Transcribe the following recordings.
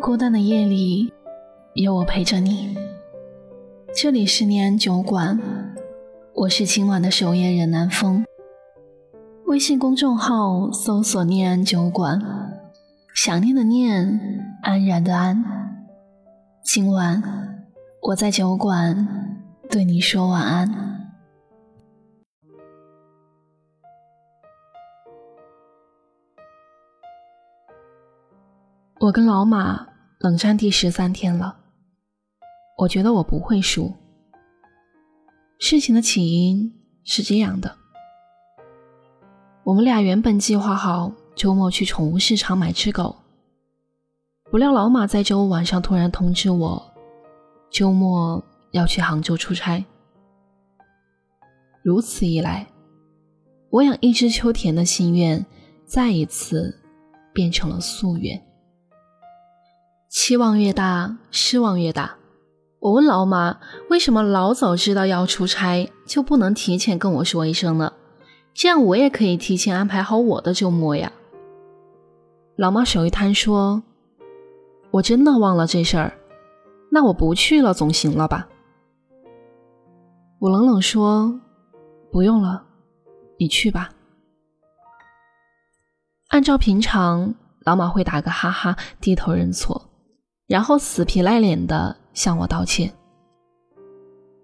孤单的夜里，有我陪着你。这里是念安酒馆，我是今晚的守夜人南风。微信公众号搜索“念安酒馆”，想念的念，安然的安。今晚我在酒馆对你说晚安。我跟老马冷战第十三天了，我觉得我不会输。事情的起因是这样的：我们俩原本计划好周末去宠物市场买只狗，不料老马在周五晚上突然通知我，周末要去杭州出差。如此一来，我养一只秋田的心愿再一次变成了夙愿。期望越大，失望越大。我问老马，为什么老早知道要出差就不能提前跟我说一声呢？这样我也可以提前安排好我的周末呀。老马手一摊说：“我真的忘了这事儿，那我不去了总行了吧？”我冷冷说：“不用了，你去吧。”按照平常，老马会打个哈哈，低头认错。然后死皮赖脸的向我道歉，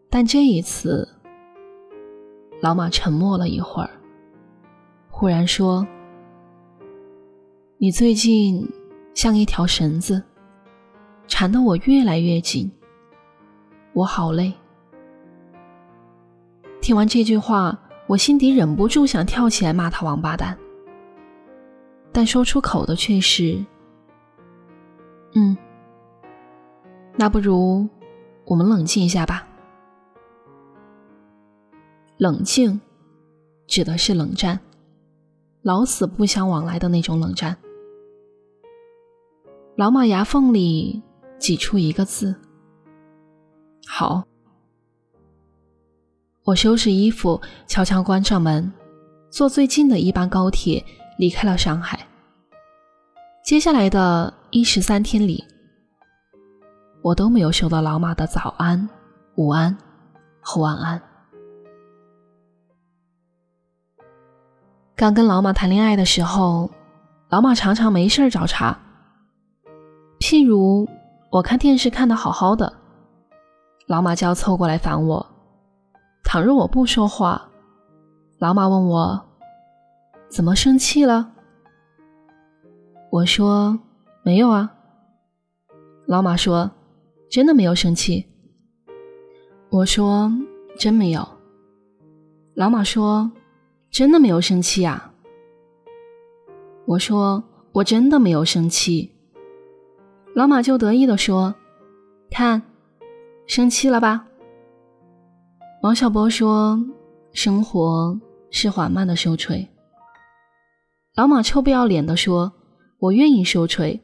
但这一次，老马沉默了一会儿，忽然说：“你最近像一条绳子，缠得我越来越紧，我好累。”听完这句话，我心底忍不住想跳起来骂他王八蛋，但说出口的却是：“嗯。”那不如我们冷静一下吧。冷静，指的是冷战，老死不相往来的那种冷战。老马牙缝里挤出一个字：“好。”我收拾衣服，悄悄关上门，坐最近的一班高铁离开了上海。接下来的一十三天里。我都没有收到老马的早安、午安和晚安。刚跟老马谈恋爱的时候，老马常常没事儿找茬。譬如我看电视看的好好的，老马就要凑过来烦我。倘若我不说话，老马问我怎么生气了，我说没有啊。老马说。真的没有生气，我说真没有。老马说真的没有生气啊。我说我真的没有生气。老马就得意的说：“看，生气了吧？”王小波说：“生活是缓慢的收锤。”老马臭不要脸的说：“我愿意收锤，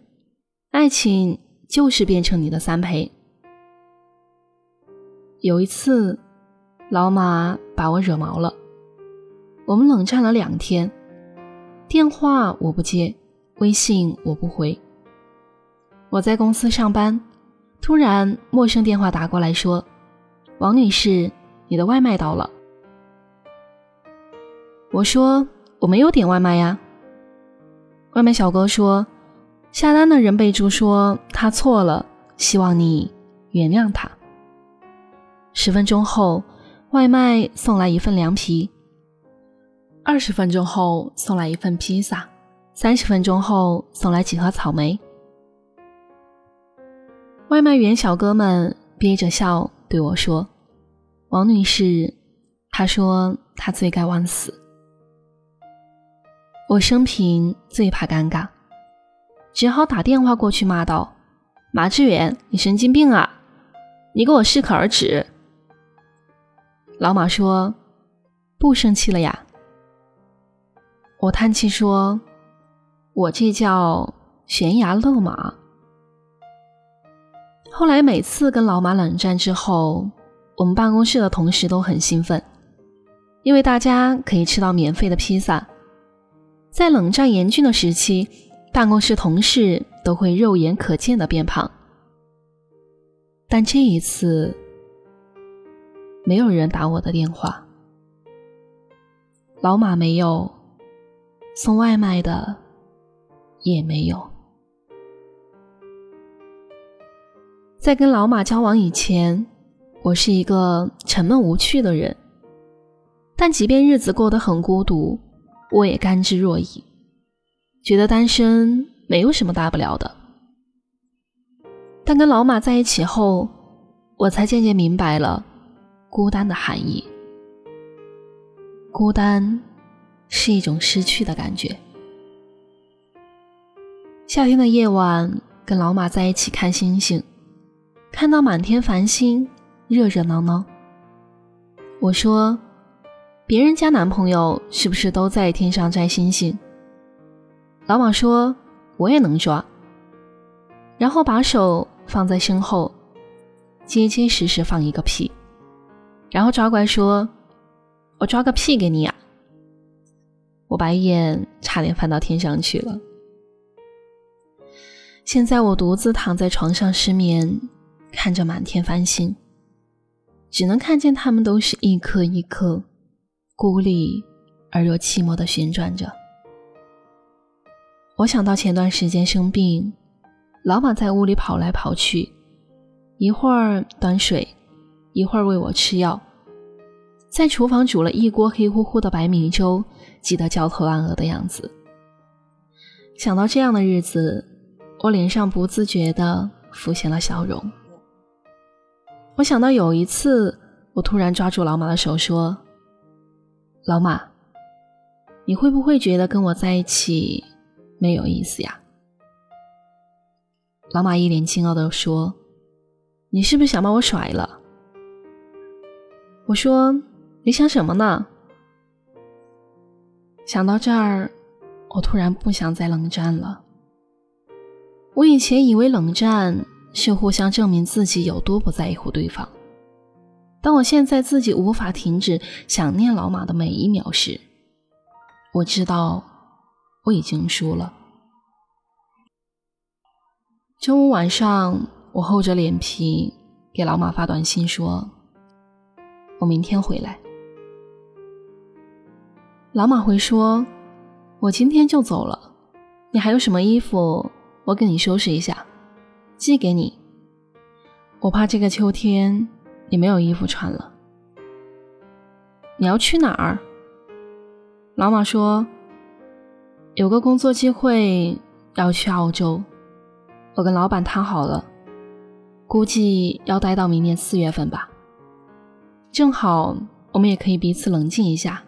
爱情。”就是变成你的三陪。有一次，老马把我惹毛了，我们冷战了两天，电话我不接，微信我不回。我在公司上班，突然陌生电话打过来说：“王女士，你的外卖到了。”我说：“我没有点外卖呀。”外卖小哥说。下单的人备注说他错了，希望你原谅他。十分钟后，外卖送来一份凉皮；二十分钟后送来一份披萨；三十分钟后送来几盒草莓。外卖员小哥们憋着笑对我说：“王女士，他说他罪该万死。”我生平最怕尴尬。只好打电话过去骂道：“马志远，你神经病啊！你给我适可而止。”老马说：“不生气了呀。”我叹气说：“我这叫悬崖勒马。”后来每次跟老马冷战之后，我们办公室的同事都很兴奋，因为大家可以吃到免费的披萨。在冷战严峻的时期。办公室同事都会肉眼可见的变胖。但这一次，没有人打我的电话，老马没有，送外卖的也没有。在跟老马交往以前，我是一个沉闷无趣的人，但即便日子过得很孤独，我也甘之若饴，觉得单身没有什么大不了的。但跟老马在一起后，我才渐渐明白了孤单的含义。孤单是一种失去的感觉。夏天的夜晚，跟老马在一起看星星，看到满天繁星，热热闹闹。我说：“别人家男朋友是不是都在天上摘星星？”老马说：“我也能抓。”然后把手。放在身后，结结实实放一个屁，然后抓过来说：“我抓个屁给你呀！”我白眼差点翻到天上去了。现在我独自躺在床上失眠，看着满天繁星，只能看见它们都是一颗一颗，孤立而又寂寞的旋转着。我想到前段时间生病。老马在屋里跑来跑去，一会儿端水，一会儿喂我吃药，在厨房煮了一锅黑乎乎的白米粥，急得焦头烂额的样子。想到这样的日子，我脸上不自觉地浮现了笑容。我想到有一次，我突然抓住老马的手说：“老马，你会不会觉得跟我在一起没有意思呀？”老马一脸惊愕地说：“你是不是想把我甩了？”我说：“你想什么呢？”想到这儿，我突然不想再冷战了。我以前以为冷战是互相证明自己有多不在乎对方，当我现在自己无法停止想念老马的每一秒时，我知道我已经输了。周五晚上，我厚着脸皮给老马发短信说：“我明天回来。”老马回说：“我今天就走了，你还有什么衣服？我给你收拾一下，寄给你。我怕这个秋天你没有衣服穿了。你要去哪儿？”老马说：“有个工作机会要去澳洲。”我跟老板谈好了，估计要待到明年四月份吧。正好我们也可以彼此冷静一下，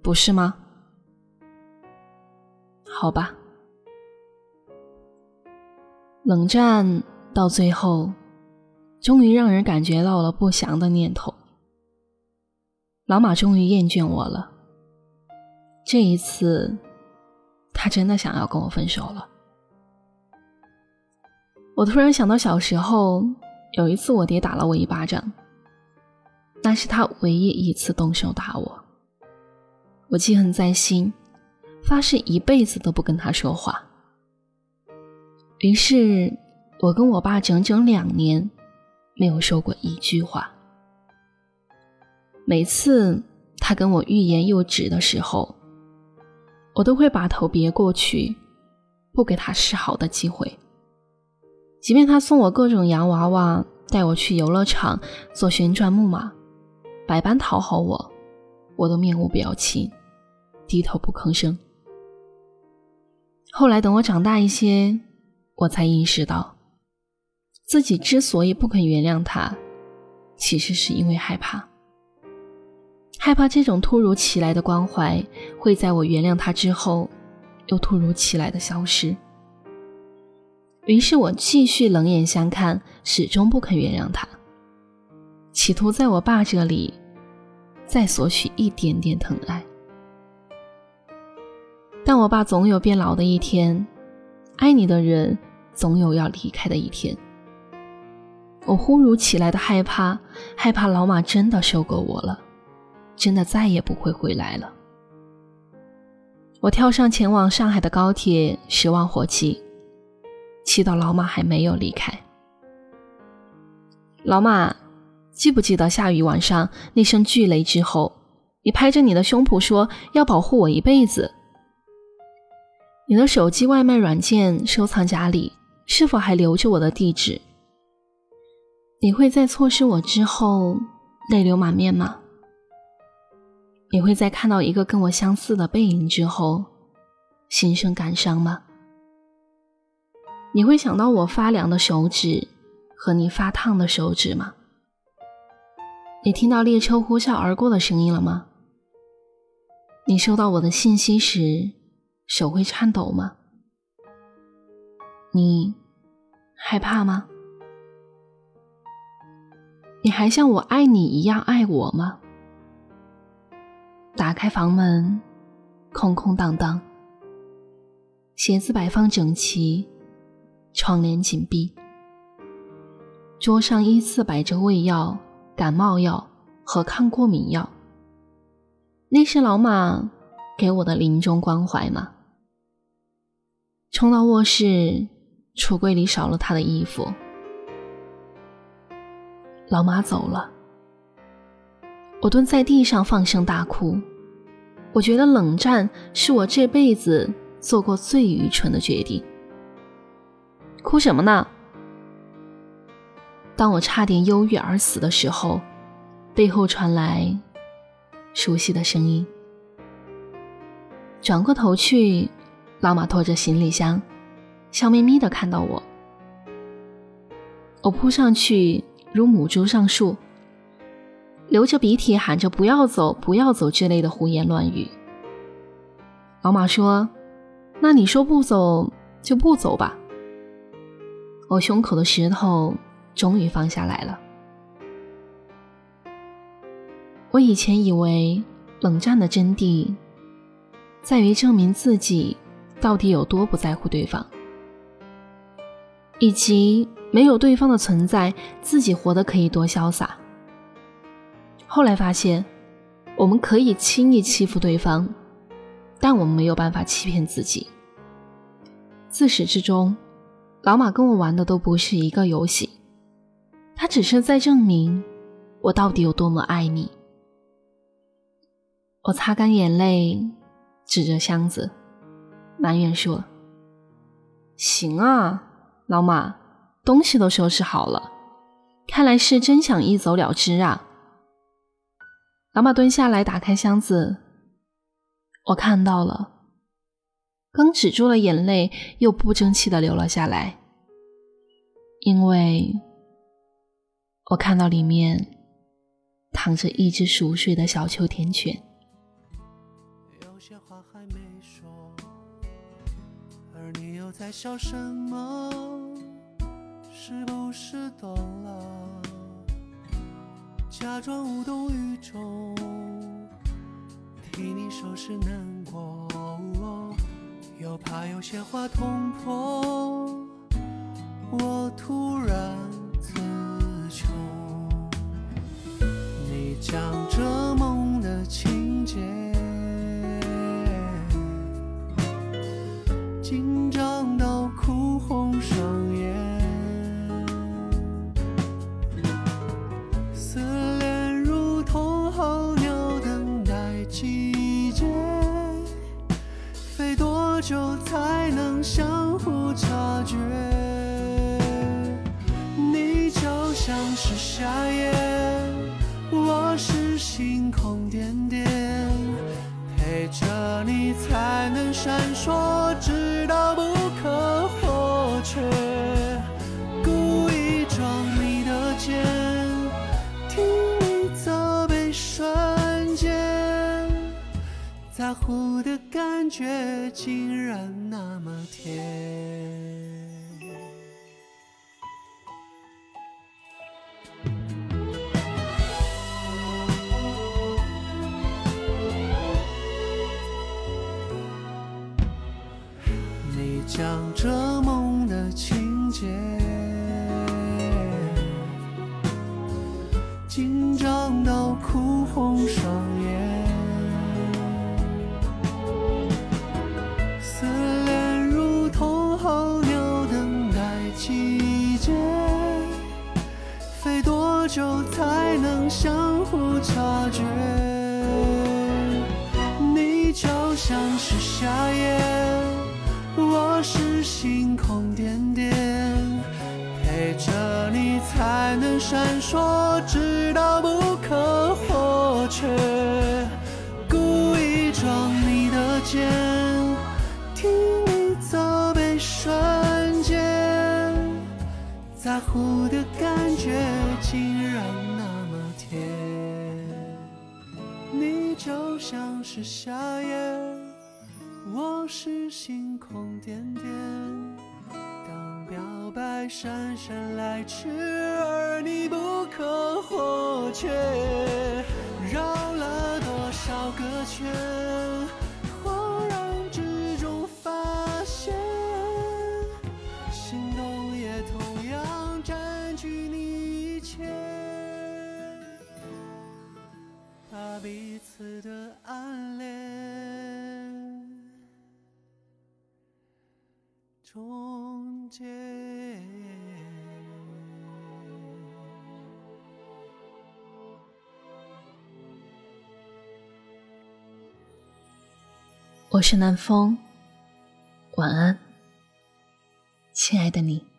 不是吗？好吧。冷战到最后，终于让人感觉到了不祥的念头。老马终于厌倦我了，这一次，他真的想要跟我分手了。我突然想到小时候有一次，我爹打了我一巴掌，那是他唯一一次动手打我。我记恨在心，发誓一辈子都不跟他说话。于是，我跟我爸整整两年没有说过一句话。每次他跟我欲言又止的时候，我都会把头别过去，不给他示好的机会。即便他送我各种洋娃娃，带我去游乐场坐旋转木马，百般讨好我，我都面无表情，低头不吭声。后来等我长大一些，我才意识到，自己之所以不肯原谅他，其实是因为害怕，害怕这种突如其来的关怀会在我原谅他之后，又突如其来的消失。于是我继续冷眼相看，始终不肯原谅他，企图在我爸这里再索取一点点疼爱。但我爸总有变老的一天，爱你的人总有要离开的一天。我忽如其来的害怕，害怕老马真的受够我了，真的再也不会回来了。我跳上前往上海的高铁，十万火急。气到老马还没有离开。老马，记不记得下雨晚上那声巨雷之后，你拍着你的胸脯说要保护我一辈子？你的手机外卖软件收藏夹里是否还留着我的地址？你会在错失我之后泪流满面吗？你会在看到一个跟我相似的背影之后心生感伤吗？你会想到我发凉的手指和你发烫的手指吗？你听到列车呼啸而过的声音了吗？你收到我的信息时手会颤抖吗？你害怕吗？你还像我爱你一样爱我吗？打开房门，空空荡荡，鞋子摆放整齐。窗帘紧闭，桌上依次摆着胃药、感冒药和抗过敏药。那是老马给我的临终关怀吗？冲到卧室，橱柜里少了他的衣服。老马走了，我蹲在地上放声大哭。我觉得冷战是我这辈子做过最愚蠢的决定。哭什么呢？当我差点忧郁而死的时候，背后传来熟悉的声音。转过头去，老马拖着行李箱，笑眯眯的看到我。我扑上去如母猪上树，流着鼻涕喊着“不要走，不要走”之类的胡言乱语。老马说：“那你说不走就不走吧。”我胸口的石头终于放下来了。我以前以为冷战的真谛在于证明自己到底有多不在乎对方，以及没有对方的存在，自己活得可以多潇洒。后来发现，我们可以轻易欺负对方，但我们没有办法欺骗自己。自始至终。老马跟我玩的都不是一个游戏，他只是在证明我到底有多么爱你。我擦干眼泪，指着箱子，埋怨说：“行啊，老马，东西都收拾好了，看来是真想一走了之啊。”老马蹲下来打开箱子，我看到了。刚止住了眼泪，又不争气的流了下来，因为我看到里面躺着一只熟睡的小秋田犬。有些话还没说，而你又在笑什么？是不是懂了？假装无动于衷，替你收拾难过。又怕有些话捅破夏夜，我是星空点点，陪着你才能闪烁，直到不可或缺，故意撞你的肩，替你走背瞬间，在乎的感觉竟然。想着梦的情节，紧张到哭红双眼，思念如同候鸟等待季节。飞多久才能相互察觉？你就像是夏夜。我是星空点点，陪着你才能闪烁，直到不可或缺。故意撞你的肩，听你责备瞬间，在乎的感觉竟然那么甜。你就像是夏夜，我是星空点点。当表白姗姗来迟，而你不可或缺，绕了多少个圈，恍然之中发现，心动也同样占据你一切。把彼此的我是南风，晚安，亲爱的你。